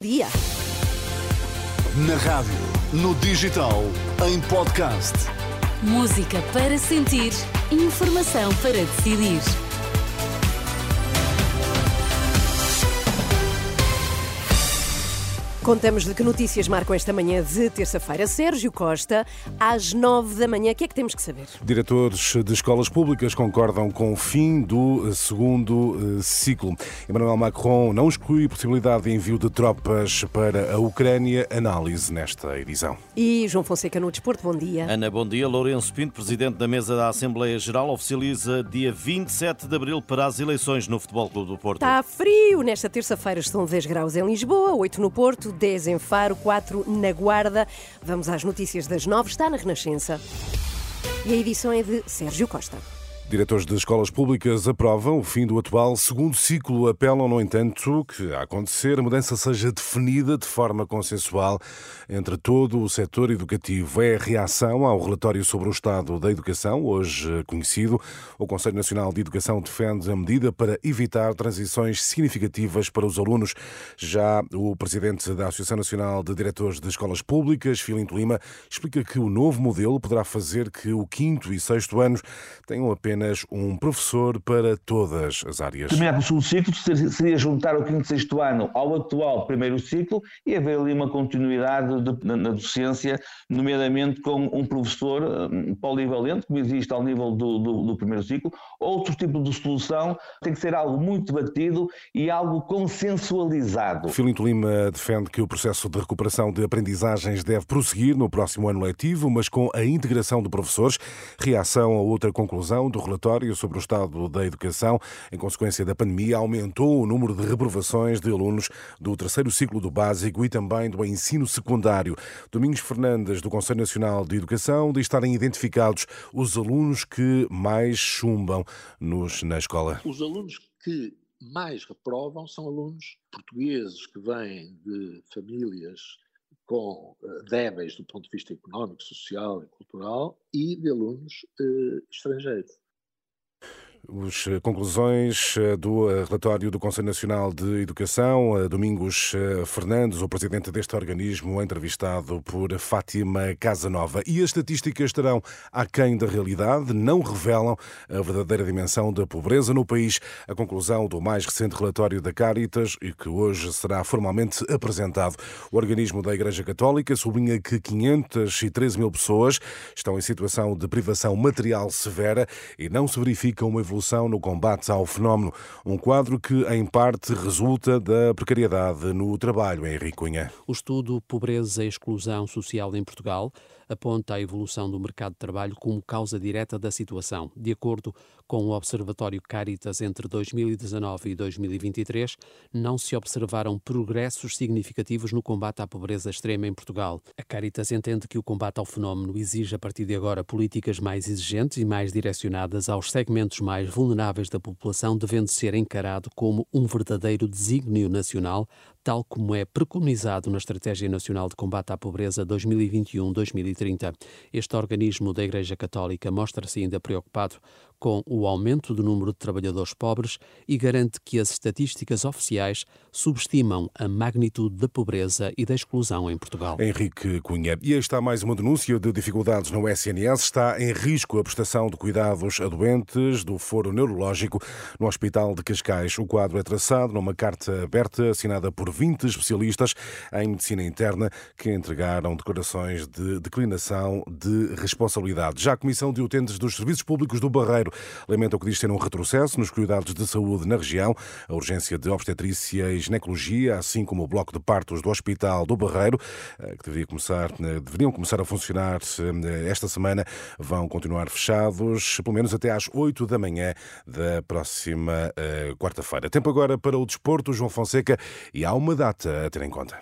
Dia. Na rádio, no digital, em podcast. Música para sentir, informação para decidir. Contamos-lhe que notícias marcam esta manhã de terça-feira. Sérgio Costa, às nove da manhã. O que é que temos que saber? Diretores de escolas públicas concordam com o fim do segundo eh, ciclo. Emmanuel Macron não exclui a possibilidade de envio de tropas para a Ucrânia. Análise nesta edição. E João Fonseca no Desporto, bom dia. Ana, bom dia. Lourenço Pinto, presidente da mesa da Assembleia Geral, oficializa dia 27 de abril para as eleições no Futebol Clube do Porto. Está frio. Nesta terça-feira estão 10 graus em Lisboa, 8 no Porto, 10 em Faro, 4 na Guarda. Vamos às notícias das 9, está na Renascença. E a edição é de Sérgio Costa. Diretores de escolas públicas aprovam o fim do atual segundo ciclo. Apelam, no entanto, que a acontecer a mudança seja definida de forma consensual entre todo o setor educativo. É a reação ao relatório sobre o estado da educação, hoje conhecido. O Conselho Nacional de Educação defende a medida para evitar transições significativas para os alunos. Já o presidente da Associação Nacional de Diretores de Escolas Públicas, Filinto Lima, explica que o novo modelo poderá fazer que o quinto e sexto anos tenham apenas apenas um professor para todas as áreas. Terminar com o segundo ciclo seria juntar o quinto e sexto ano ao atual primeiro ciclo e haver ali uma continuidade de, na, docência, nomeadamente com um professor um, polivalente, como existe ao nível do, do, do, primeiro ciclo. Outro tipo de solução tem que ser algo muito debatido e algo consensualizado. Filinto Lima defende que o processo de recuperação de aprendizagens deve prosseguir no próximo ano letivo, mas com a integração de professores. Reação a outra conclusão do relatório sobre o estado da educação, em consequência da pandemia, aumentou o número de reprovações de alunos do terceiro ciclo do básico e também do ensino secundário. Domingos Fernandes, do Conselho Nacional de Educação, diz estarem identificados os alunos que mais chumbam nos, na escola. Os alunos que mais reprovam são alunos portugueses que vêm de famílias com uh, débeis do ponto de vista económico, social e cultural e de alunos uh, estrangeiros. As eh, conclusões eh, do eh, relatório do Conselho Nacional de Educação, Domingos Fernandes, o presidente deste organismo, entrevistado por Fátima Casanova. E as estatísticas estarão aquém da realidade, não revelam a verdadeira dimensão da pobreza no país. A conclusão do mais recente relatório da Caritas e que hoje será formalmente apresentado. O organismo da Igreja Católica sublinha que 513 mil pessoas estão em situação de privação material severa e não se verifica uma evolução no combate ao fenómeno, um quadro que, em parte, resulta da precariedade no trabalho, Henrique Cunha. O estudo Pobreza e Exclusão Social em Portugal aponta a evolução do mercado de trabalho como causa direta da situação. De acordo com o Observatório Caritas, entre 2019 e 2023, não se observaram progressos significativos no combate à pobreza extrema em Portugal. A Caritas entende que o combate ao fenómeno exige, a partir de agora, políticas mais exigentes e mais direcionadas aos segmentos mais vulneráveis da população, devendo ser encarado como um verdadeiro desígnio nacional tal como é preconizado na Estratégia Nacional de Combate à Pobreza 2021-2030. Este organismo da Igreja Católica mostra-se ainda preocupado com o aumento do número de trabalhadores pobres e garante que as estatísticas oficiais subestimam a magnitude da pobreza e da exclusão em Portugal. Henrique Cunha. E está mais uma denúncia de dificuldades no SNS. Está em risco a prestação de cuidados a doentes do foro neurológico no Hospital de Cascais. O quadro é traçado numa carta aberta assinada por 20 especialistas em medicina interna que entregaram declarações de declinação de responsabilidade. Já a Comissão de Utentes dos Serviços Públicos do Barreiro lamenta o que diz ser um retrocesso nos cuidados de saúde na região. A urgência de obstetrícia e ginecologia, assim como o bloco de partos do Hospital do Barreiro, eh, que deveria começar, eh, deveriam começar a funcionar eh, esta semana, vão continuar fechados, pelo menos até às 8 da manhã da próxima quarta-feira. Tempo agora para o desporto, João Fonseca, e há uma data a ter em conta.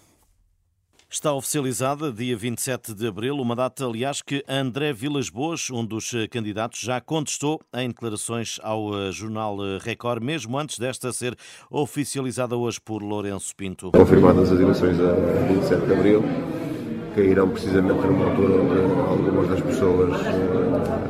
Está oficializada, dia 27 de abril, uma data, aliás, que André Vilas Boas, um dos eh, candidatos, já contestou em declarações ao eh, jornal eh, Record, mesmo antes desta ser oficializada hoje por Lourenço Pinto. Confirmadas as eleições a 27 de abril, cairão precisamente numa altura onde algumas das pessoas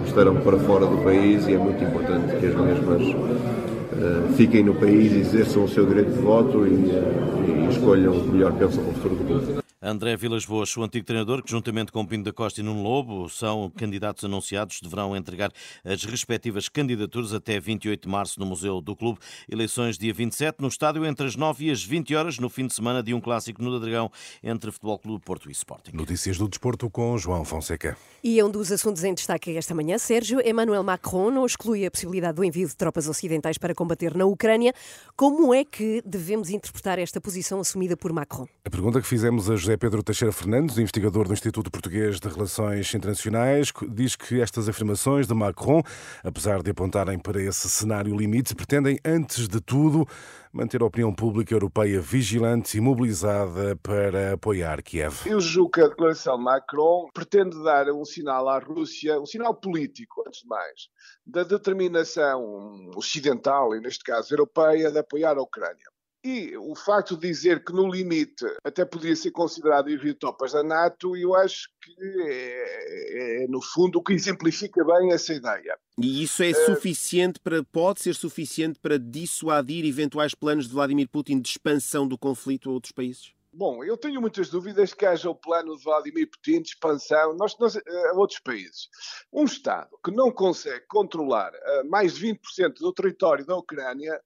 estarão para fora do país e é muito importante que as mesmas uh, fiquem no país, exerçam o seu direito de voto e, uh, e escolham o que melhor pensam para o futuro do mundo. André Vilas Boas, o antigo treinador, que juntamente com Pinto da Costa e Nuno Lobo são candidatos anunciados, deverão entregar as respectivas candidaturas até 28 de março no Museu do Clube. Eleições dia 27 no estádio entre as 9 e as 20 horas, no fim de semana de um clássico no Dragão entre Futebol Clube Porto e Sporting. Notícias do desporto com João Fonseca. E é um dos assuntos em destaque esta manhã, Sérgio, Emmanuel Macron não exclui a possibilidade do envio de tropas ocidentais para combater na Ucrânia. Como é que devemos interpretar esta posição assumida por Macron? A pergunta que fizemos a José Pedro Teixeira Fernandes, investigador do Instituto Português de Relações Internacionais, diz que estas afirmações de Macron, apesar de apontarem para esse cenário limite, pretendem, antes de tudo, manter a opinião pública europeia vigilante e mobilizada para apoiar Kiev. Eu julgo que a declaração de Macron pretende dar um sinal à Rússia, um sinal político, antes de mais, da determinação ocidental, e neste caso europeia, de apoiar a Ucrânia. E o facto de dizer que no limite até poderia ser considerado envio tropas da NATO, eu acho que é, é, no fundo o que exemplifica bem essa ideia. E isso é uh, suficiente para, pode ser suficiente para dissuadir eventuais planos de Vladimir Putin de expansão do conflito a outros países? Bom, eu tenho muitas dúvidas que haja o plano de Vladimir Putin de expansão nós, nós, a outros países. Um Estado que não consegue controlar uh, mais de 20% do território da Ucrânia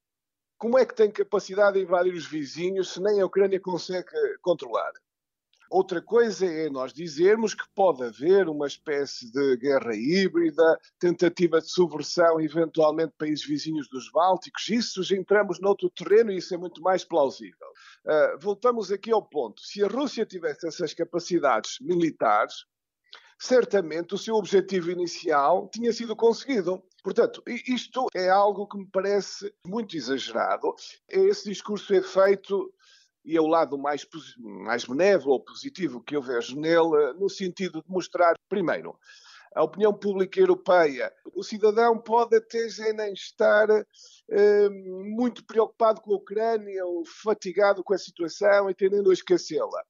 como é que tem capacidade de invadir os vizinhos se nem a Ucrânia consegue controlar? Outra coisa é nós dizermos que pode haver uma espécie de guerra híbrida, tentativa de subversão, eventualmente, países vizinhos dos Bálticos. Isso entramos noutro terreno e isso é muito mais plausível. Uh, voltamos aqui ao ponto. Se a Rússia tivesse essas capacidades militares, certamente o seu objetivo inicial tinha sido conseguido. Portanto, isto é algo que me parece muito exagerado. Esse discurso é feito e é o lado mais, mais benévolo ou positivo que eu vejo nele, no sentido de mostrar, primeiro, a opinião pública europeia. O cidadão pode até já nem estar eh, muito preocupado com a Ucrânia ou fatigado com a situação e tendendo a esquecê-la.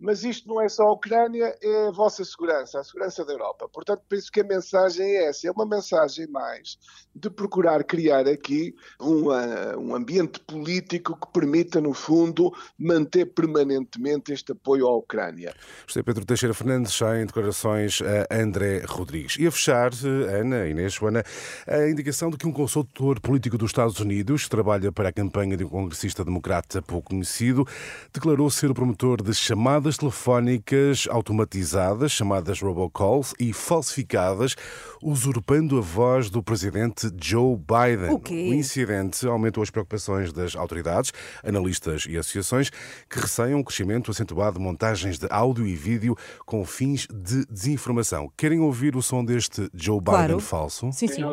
Mas isto não é só a Ucrânia, é a vossa segurança, a segurança da Europa. Portanto, penso que a mensagem é essa, é uma mensagem mais de procurar criar aqui uma, um ambiente político que permita, no fundo, manter permanentemente este apoio à Ucrânia. José Pedro Teixeira Fernandes, já em declarações a André Rodrigues. E a fechar, Ana, Inês, Joana, a indicação de que um consultor político dos Estados Unidos, que trabalha para a campanha de um congressista democrata pouco conhecido, declarou ser o promotor de chamadas chamadas telefónicas automatizadas, chamadas robocalls, e falsificadas, usurpando a voz do presidente Joe Biden. O, quê? o incidente aumentou as preocupações das autoridades, analistas e associações que receiam o crescimento acentuado de montagens de áudio e vídeo com fins de desinformação. Querem ouvir o som deste Joe Biden claro. falso? Sim, sim.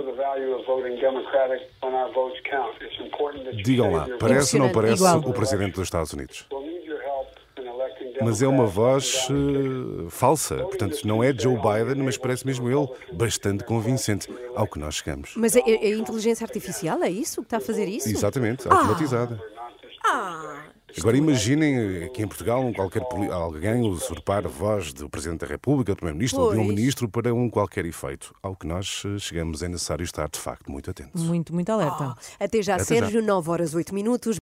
Digam lá, parece ou não parece Igual. o presidente dos Estados Unidos? Mas é uma voz uh, falsa. Portanto, não é Joe Biden, mas parece mesmo ele bastante convincente, ao que nós chegamos. Mas é, é inteligência artificial? É isso que está a fazer isso? Exatamente, automatizada. Ah! Agora imaginem aqui em Portugal qualquer alguém usurpar a voz do Presidente da República, do Primeiro-Ministro ou de um. Ministro para um qualquer efeito. Ao que nós eh, chegamos é necessário estar, de facto, muito atentos. Muito, muito alerta. Até já, Até já. Sérgio, 9 horas 8 minutos.